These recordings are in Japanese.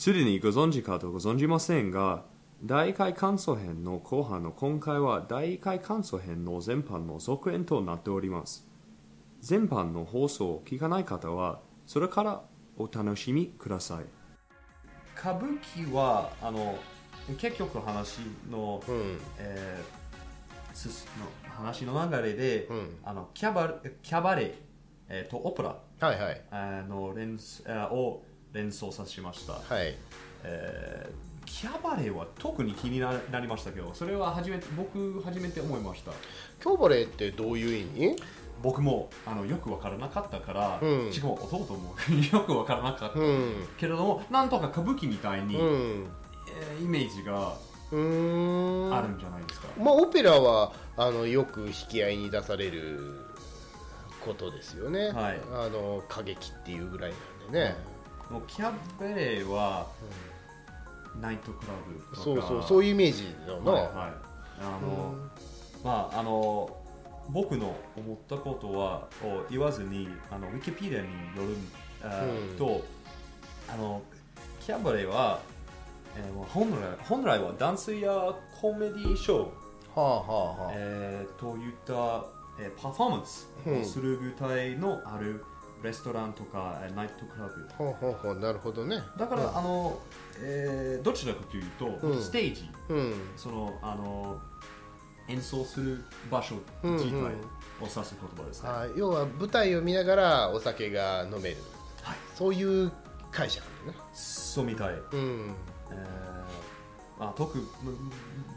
すでにご存知かとご存じませんが第1回感想編の後半の今回は第1回感想編の全般の続編となっております。全般の放送を聞かない方はそれからお楽しみください。歌舞伎はあの結局の話の、うん。えーすすの話の流れで、うん。あのキャバキャバレー、えーとオペラはいはい。あのを連想させました、はい。えーキャバレーは特に気にななりましたけどそれは初めて僕初めて思いました。キョバレーってどういう意味？僕もあのよく分からなかったから、うん。しかも弟も よく分からなかった、うん。けれどもなんとか歌舞伎みたいに、うん。えーイメージがうーん。あるんじゃないですか、まあオペラはあのよく引き合いに出されることですよね、はい。あの歌劇っていうぐらいなんでね、もうキャバレーは、ナイトクラブとか。そうそうそういうイメージだな、はいはい。あの、まああの僕の思ったことはを言わずにあのウィキペディアによるあうん。と、あのキャバレーは、えー本来本来はダンスやコメディショー、はあはあはあ、えーといった、えーパフォーマンスをする舞台のあるレストランとか、えーナイトクラブ。ほうほうほうなるほどね。だから、あの、えーどちらかというと、うん。ステージ。うん。そのあの演奏する場所自体を指す言葉ですね、あ要は舞台を見ながらお酒が飲める、はい。そういう解釈だね。そうみたい、うん。えーまあ、特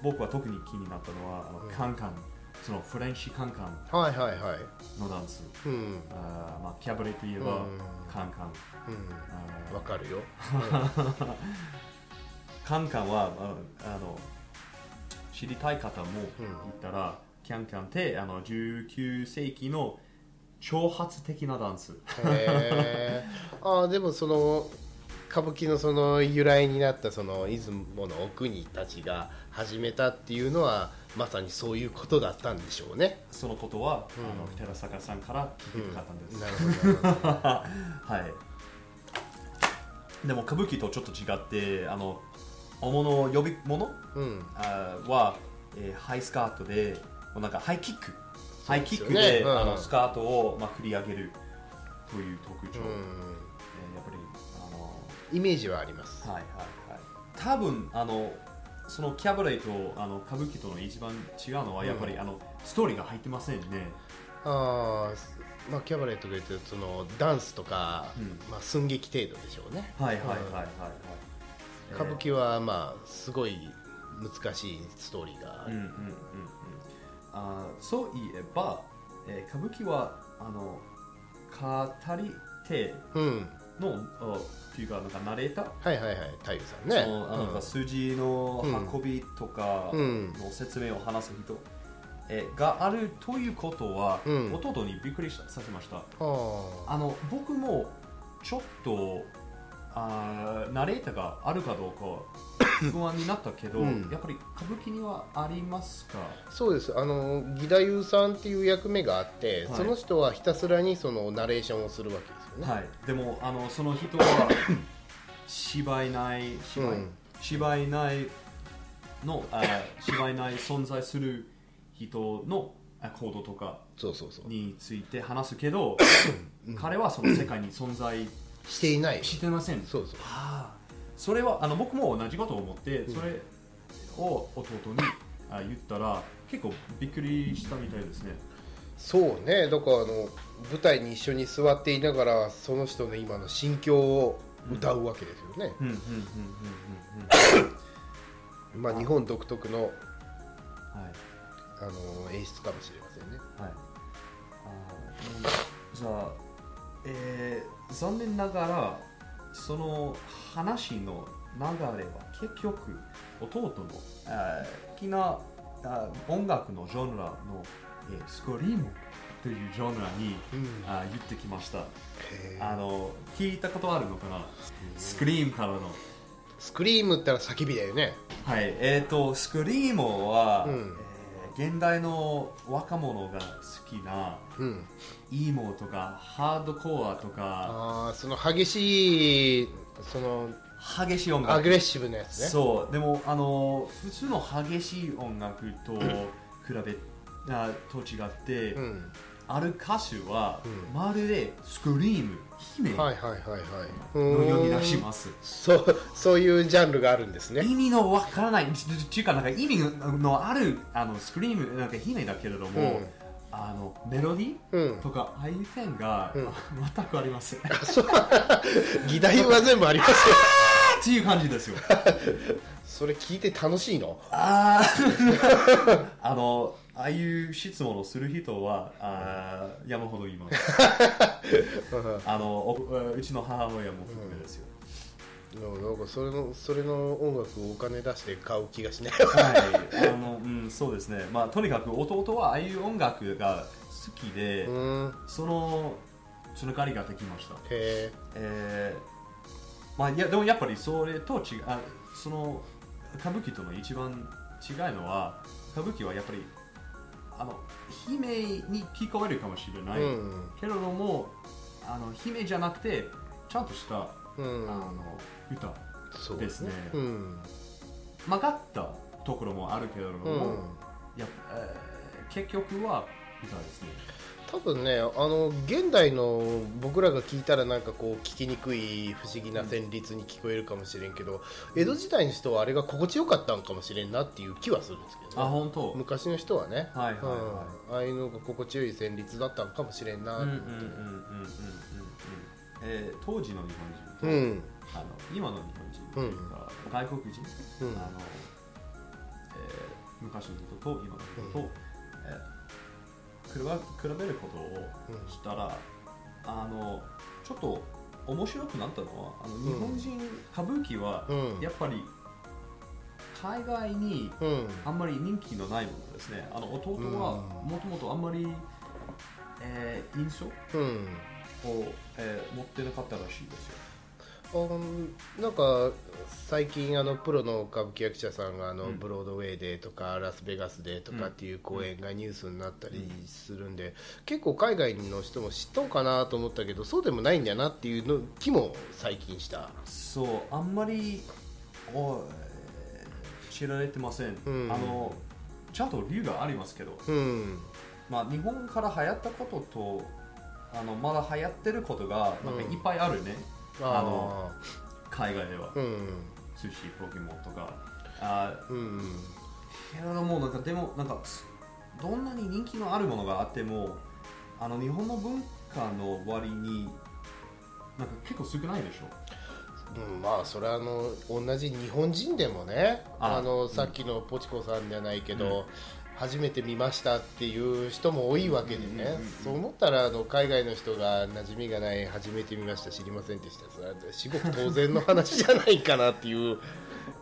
僕は特に気になったのはあの、カンカンそのフレンチカンカンはいはいはい。のダンス。うん。あー、まあ、キャバレーといえば、うん。カンカン。うん。わかるよ。カンカンはああの知りたい方も言ったら、キャンカンってあの19世紀の挑発的なダンス。へえ あでもその歌舞伎のその由来になったその出雲のお国たちが始めたっていうのはまさにそういうことだったんでしょうね。そのことは、あの寺坂さんから聞きたかったんです、なるほどなるほど。はい。でも歌舞伎とちょっと違ってあの大物呼び物うん。あーは、えーハイスカートでもうなんかハイキック、ハイキックでうん。であのスカートを、まあ、振り上げるという特徴、うん。えーやっぱりあのイメージはあります。はいはいはい。多分あのそのキャバレーとあの歌舞伎との一番違うのはやっぱり、あのストーリーが入ってませんねああ、まあキャバレーとか言ってそのダンスとか、うんまあ寸劇程度でしょうね。はいはいはいはいはい、歌舞伎はまあすごい難しいストーリーがある。うんうんうんうんあーそういえば、えー歌舞伎はあの語り手うん。のあっていうかなんかナレーター？はいはいはい、太夫さんね。そのあのうん。数字の運びとかうん。の説明を話す人、えーがあるということは、うん。弟にびっくりさせました。ああの僕もちょっとあーナレーターがあるかどうか 不安になったけど、うん。やっぱり歌舞伎にはありますか？あそうです。あの義太夫さんっていう役目があって、はい。その人はひたすらにそのナレーションをするわけですよね。はい、でもあのその人は 芝居ない芝居,、うん。芝居ないのあ芝居ない存在する人のあ行動とかそうそうそう。について話すけど、彼はその世界に存在していない。してません。そうそう。あ。ーそれはあの僕も同じことを思ってそれを弟にあ言ったら結構びっくりしたみたいですね。そうね。だからあの舞台に一緒に座っていながらその人の今の心境を歌うわけですよね、うんうんうんうんうん。まあ日本独特のうんはい。あの演出かもしれませんね。はい。あーじゃあ、えー残念ながらその話の流れは結局弟の好きな音楽のジャンルの、えースクリームというジャンルに、うん。あー言ってきました。あの聞いたことあるのかな？スクリームからの。スクリームったら叫びだよね。はい。えっ、とスクリームは、うん。えー現代の若者が好きなうん。イモとかハードコアとかああその激しいその激しい音ア楽グレッシブなやつね。そう。でもあの普通の激しい音楽と比べあと違って、うんある歌手は、うん。まるでスクリーム姫のはいはいはいはい。ように出しす。ます、そうそういうジャンルがあるんですね。意味のわからないちちいうかなんか意味のあるあのスクリームなんか姫だけれども、うん。あのメロディうん。ーとかああいう点が、うん。全くありません。っそう。議題は全部ありますよ。ていう感じですよ。それ聞いて楽しいの？あー。あのああいう質問をする人はあー山ほどいます。あのおうちの母親も含めですよ、なんかそれのそれの音楽をお金出して買う気がしない。はい。あの、うん、そうですね、まあ、とにかく弟はああいう音楽が好きで、うん。そのつながりができました、へえーまあ、いやでもやっぱりそれと違うあその歌舞伎との一番違いのは歌舞伎はやっぱりあの姫に聞こえるかもしれない、えうん。けれどもあの姫じゃなくてちゃんとした、うん。あの歌そうですね。うん。曲がったところもあるけれども、うん。やっぱえー結局は歌ですね多分ねあの現代の僕らが聞いたらなんかこう聞きにくい不思議な旋律に聞こえるかもしれんけど、江戸時代の人はあれが心地よかったんかもしれんなっていう気はするんですけど、ね、あ本当。昔の人はね、はいはいはい。うん。ああいうのが心地よい旋律だったんかもしれんな当時の日本人と、うん。あの今の日本人というか、外国人、うん。あのえー昔の人と今の人と、うん。えー比べ比べることをしたら、あのちょっと面白くなったのはあの日本人、歌舞伎はうん。やっぱり海外にうん。あんまり人気のないものですね。あの弟はうん。もともとあんまり、えー印象うん。を、えー持ってなかったらしいですよ。あなんか最近あのプロの歌舞伎役者さんがあの、うん。ブロードウェイでとかラスベガスでとかっていう公演がニュースになったりするんで、結構海外の人も知っとんかなと思ったけどそうでもないんだなっていうの気も最近した。そうあんまり知られてません、うん。あのちゃんと理由がありますけど、うん。まあ、日本から流行ったこととあのまだ流行ってることがなんかいっぱいあるね、あの海外では、うん。寿司ポケモンとか。あうんけれどもなんかでもなんかすどんなに人気のあるものがあってもあの日本の文化の割になんか結構少ないでしょ。うん、まあそれはあの同じ日本人でもねああのさっきのポチコさんじゃないけど、初めて見ましたっていう人も多いわけでね、そう思ったらあの海外の人が馴染みがない初めて見ました知りませんでした至極当然の話じゃないかなっていう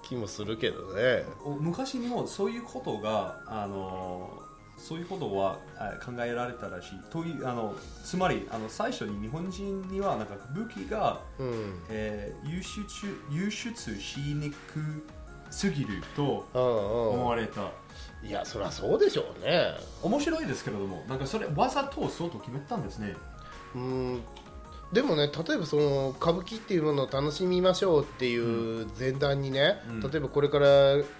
気もするけどね。お昔にもそういうことがあのそういうことはあ考えられたらしい。というあのつまりあの最初に日本人にはなんか武器が、うん。えー輸出輸出しにくすぎるとうん思わうんれた、いやそりゃそうでしょうね。面白いですけれどもなんかそれわざとそうと決めたんですね。うん。でもね例えばその歌舞伎っていうものを楽しみましょうっていう前段にね、うん。例えばこれから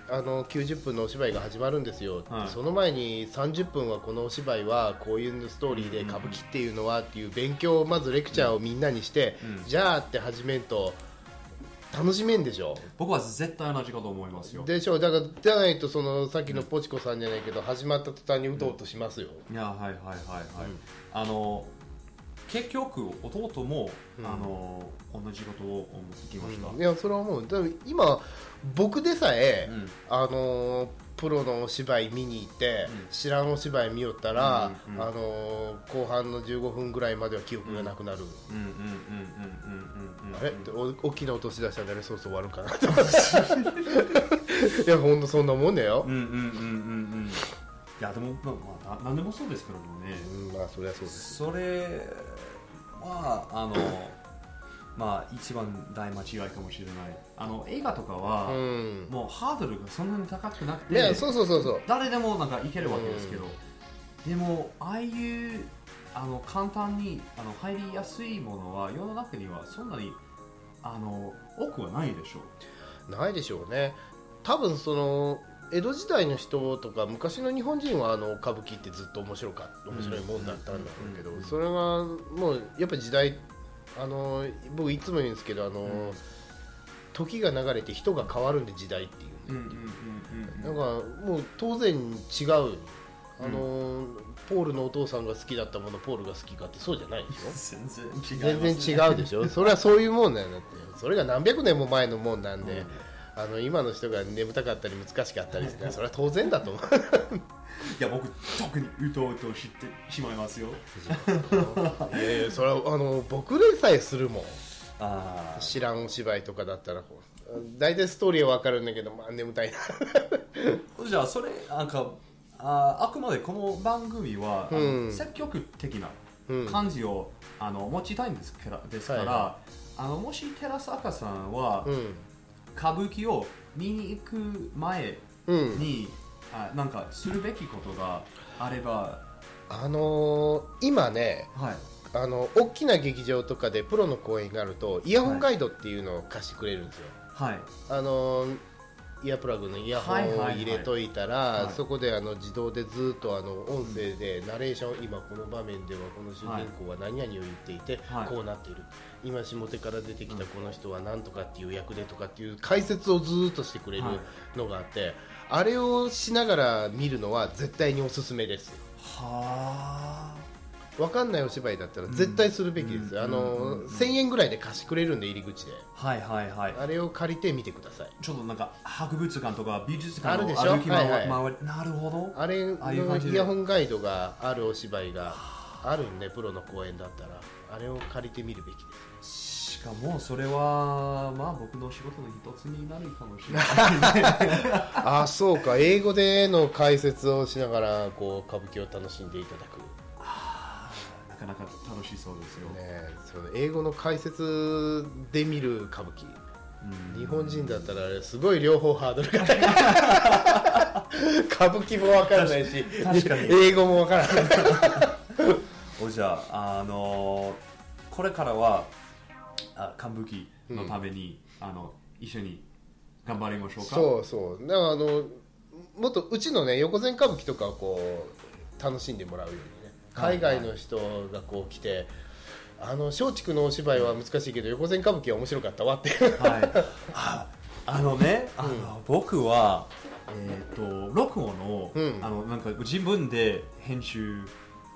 あの90分のお芝居が始まるんですよ、はい。その前に30分はこのお芝居はこういうストーリーでうん。歌舞伎っていうのはっていう勉強をまずレクチャーをみんなにして、うん。じゃあって始めんと楽しめんでしょ？僕は絶対同じかと思いますよ。でしょ？だからじゃないとそのさっきのポチコさんじゃないけど始まった途端にうとうとしますよ、いやはいはいはいはい、あの結局弟も、うん。あの同じことを思ってきました、いやそれは思う。今僕でさえ、うん。あのープロのお芝居見に行って、うん。知らんお芝居見よったら、あのー後半の15分ぐらいまでは記憶がなくなる、あれ？ってお大きな音しだしたらね。そうそう終わるかなと思って。いやほんとそんなもんだよ。うんうんうんうんうんいやでもまあ、まあ、な何でもそうですけどもね。うんまあそりゃそうですそれはあのまあ一番大間違いかもしれない。あの映画とかは、うん。もうハードルがそんなに高くなくてそうそうそうそう。誰でもなんかいけるわけですけど、でもああいうあの簡単にあの入りやすいものは世の中にはそんなにあの多くはないでしょう。ないでしょうね。多分その江戸時代の人とか昔の日本人はあの歌舞伎ってずっと面白かった面白いもんだったんだろうけど、それがもうやっぱ時代あの僕いつも言うんですけどあの、ん。時が流れて人が変わるんで時代っていううんうんうんなんかもう当然違う。あの、ポールのお父さんが好きだったものポールが好きかってそうじゃないでしょ？全然違い全然違うでしょ？それはそういうもんなんだって。それが何百年も前のもんなんで、あの今の人が眠たかったり難しかったりしてそれは当然だと思う いや僕特にうとうとしてしまいますよ。いやいやそれはあの僕でさえするもん。あ知らんお芝居とかだったらこう大体ストーリーは分かるんだけどまあ眠たいな。じゃあそれなんかああくまでこの番組は、うん。積極的なうん感じを、あの持ちたいんですからですから、はい。はあのもし寺坂さんは、うん。歌舞伎を見に行く前うんに、あなんかするべきことがあれば。あのー今ねはい。あの大きな劇場とかでプロの公演があるとイヤホンガイドっていうのを貸してくれるんですよ、はい。あのイヤープラグのイヤホンを入れといたら、そこであの自動でずっとあの音声でナレーション、今この場面ではこの主人公は何々を言っていて、はい。こうなっている。今下手から出てきたこの人は何とかっていう役でとかっていう解説をずっとしてくれるはい。のがあって、あれをしながら見るのは絶対におすすめです。は分かんないお芝居だったら絶対するべきです、うんあの、うん1000円ぐらいで貸してくれるんで入り口で。あはいはいはい。あれを借りて見てください。ちょっとなんか博物館とか美術館の歩き回,、はいはい。なるほど。あれのイヤホンガイドがあるお芝居があるんでプロの公演だったらあれを借りてみるべきです。しかもそれはまあ僕の仕事の一つになるかもしれない。あそうか。英語での解説をしながらこう歌舞伎を楽しんでいただく。なかなか楽しそうですよ、ねその英語の解説で見る歌舞伎。うん。日本人だったらあれすごい両方ハードルが高い。歌舞伎も分からないし確かに。英語も分からない。おじゃあ、あのーこれからはあ歌舞伎のために、あの一緒に頑張りましょうか？そうそう。だからあのもっとうちのね横前歌舞伎とかをこう楽しんでもらうように海外の人がこう来て、あの松竹のお芝居は難しいけど横前歌舞伎は面白かったわって。はい、ああのね、あの僕は、えー、と録音を、うん。あのなんか自分で編集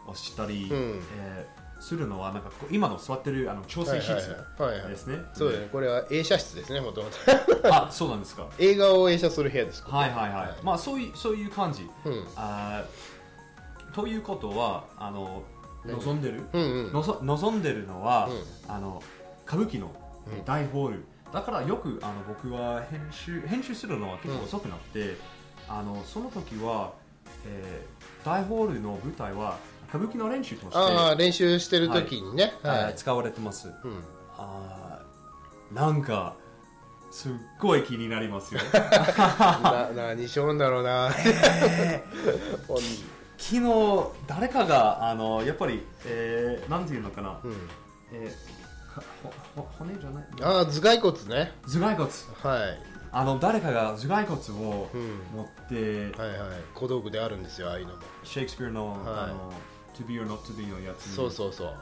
をしたり、うん。えーするのはなんかこう今の座ってるあの調整室はいはいはい。はいですね。そうだね。これは映写室ですねもともとあそうなんですか。映画を映写する部屋ですここはいはい。はい。まあそういうそういう感じ。うん。あーということはあの何望んでる、うんうん。のぞ望んでるのは、うあの歌舞伎のうん。大ホール、だからよくあの僕は編集編集するのは結構遅くなって、あのその時は、えー大ホールの舞台は歌舞伎の練習としてああ練習してる時にね。あはい、ー使われてます、うん、あーなんかすっごい気になりますよ。な何しようんだろうな、ほん昨日誰かがあのやっぱり、えー、なんていうのかな、うん、えー骨じゃない？ああ頭蓋骨ね。頭蓋骨。はい、あの誰かが頭蓋骨をうん、持って、はいはい。小道具であるんですよああいうのも、シェイクスピアの,、はい。あの To be or not to be のやつに。そうそうそう、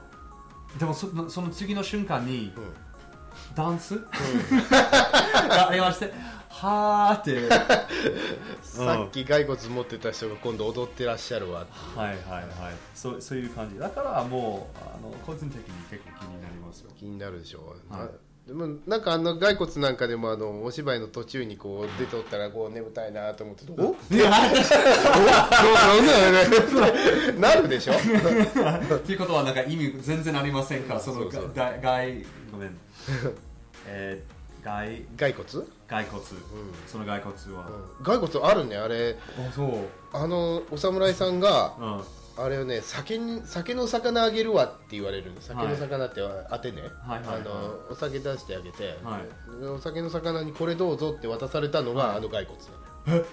でもそのその次の瞬間にうん。ダンス？がありましてはーって。さっき骸骨持ってた人が今度踊ってらっしゃるわってはいはいはい。そうそういう感じ。だからもうあの個人的に結構気になりますよ。気になるでしょう、はい。なでもなんかあの骸骨なんかでもあのお芝居の途中にこう出ておったらこう眠たいなと思っておおいやなるでしょ。っていうことはなんか意味全然ありませんかそのそうそうが外ごめん。えー、外骸骨、骸骨、その骸骨は、うん、骸骨あるねあれ。あそう。あのお侍さんがうん。あれをね酒に酒の魚あげるわって言われる。酒の魚って当てね、あのお酒出してあげて、はい。でお酒の魚にこれどうぞって渡されたのが、はい。あの骸骨なの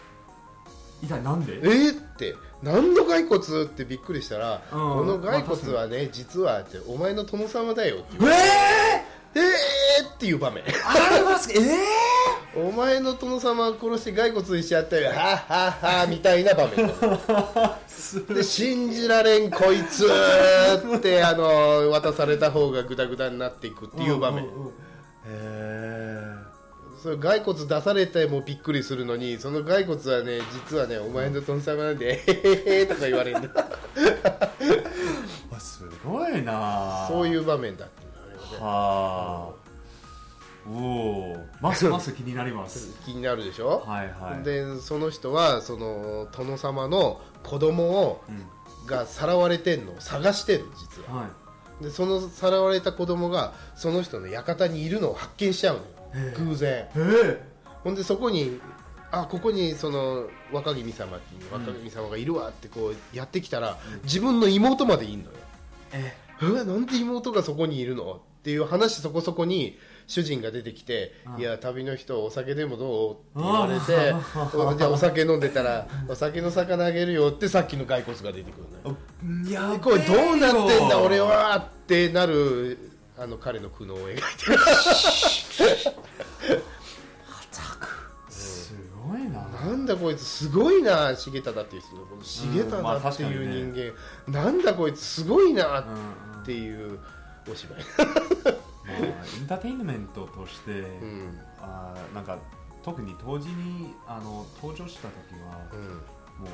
一体なんで？えー、って。何の骸骨？ってびっくりしたら、うん。この骸骨はね実はってお前の殿様だよってええー？っっていう場面。あります？えお前の殿様を殺して骸骨にしちゃったよ。はっはっはみたいな場面。で信じられんこいつってあの渡された方がグダグダになっていくっていう場面、へえそれ骸骨出されてもびっくりするのにその骸骨はね実はねお前の殿様なんでへへへとか言われるんだ。すごいな。そういう場面だっていうのねはあおおますます気になります。気になるでしょ、はいはい。でその人はその殿様の子供をうん。がさらわれてんのを探してる実は。はい。でそのさらわれた子供がその人の館にいるのを発見しちゃうのよ。偶然。ええほんでそこにあここにその若君様っていう若君様がいるわってこうやってきたら、自分の妹までいんのよ。え。えなんで妹がそこにいるの？っていう話そこそこに主人が出てきて「いや旅の人お酒でもどう?」って言われておじゃあお酒飲んでたら「お酒の魚あげるよ」ってさっきの骸骨が出てくるのよ。いやこれどうなってんだ俺はってなるあの彼の苦悩を描いてる。すごいな。なんだこいつすごいな重忠っていう人の。この重うんまあ忠っていう確かに人間、なんだこいつすごいなうんうんっていうお芝居、まあエンターテインメントとして、うん。あーなんか特に当時にあの登場した時は、うん、もう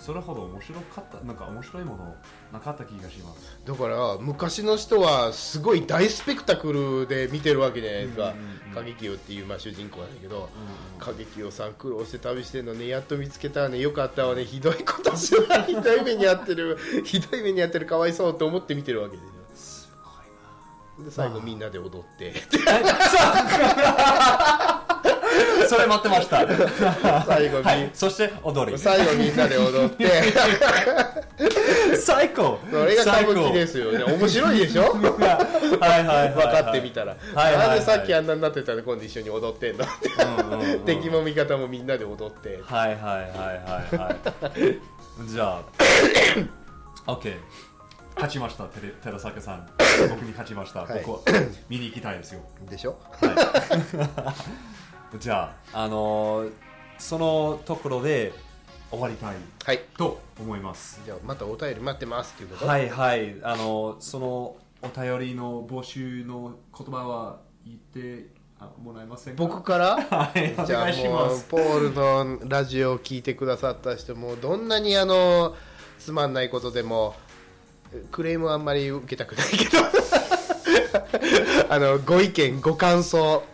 それほど面白かったなんか面白いものなかった気がします。だから昔の人はすごい大スペクタクルで見てるわけじゃないですか、うんう清っていうまあ主人公なんだけど、うん景清さん苦労して旅してんのねやっと見つけたわね。よかったわね。ひどいことしてな。いひどい目に遭ってる。ひどい目に遭ってる。かわいそうって思って見てるわけですよ。すごいで最後みんなで踊って。な それ待ってました。最後み、はい。そして踊り。最後みんなで踊って。最高。それが歌舞伎ですよね。面白いでしょ？はいはいはい、分かってみたら、はいはいはい。なんでさっきあんなになってたら今度一緒に踊ってんの？って敵も味方もみんなで踊って。はいはいはいはいはい。じゃあ。OK 勝ちましたテレ寺坂さん。僕に勝ちました、はい。僕は見に行きたいですよ。でしょ？じゃああのーそのところで終わりたいはい。と思います。じゃあまたお便り待ってますっていうこと？はいはい。あのそのお便りの募集の言葉は言ってあもらえませんか？僕から？はいおじゃあ願いします。もうポールのラジオを聞いてくださった人もどんなにあのつまんないことでもクレームはあんまり受けたくないけど。あのご意見ご感想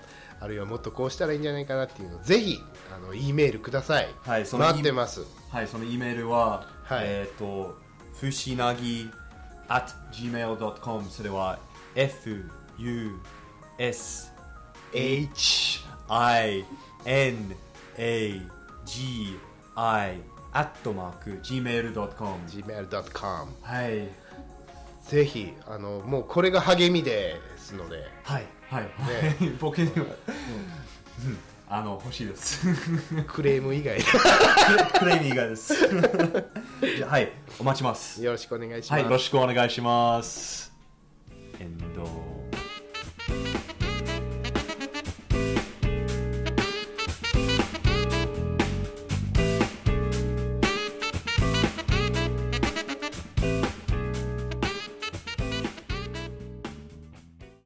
あるいはもっとこうしたらいいんじゃないかなっていうのをぜひあの E メールください、はいその待ってます。はい、その E メールは、はい。えっ、と、ふしなぎ at gmail.com それは F U S H I N A G I アットマーク gmail.com gmail.com はい。ぜひあのもうこれが励みですので。はいはい、はい、僕には、うん。あの欲しいです。クレーム以外。で クレイミーがです。じゃあはいお待ちます。よろしくお願いします、はいよろしくお願いします。エンド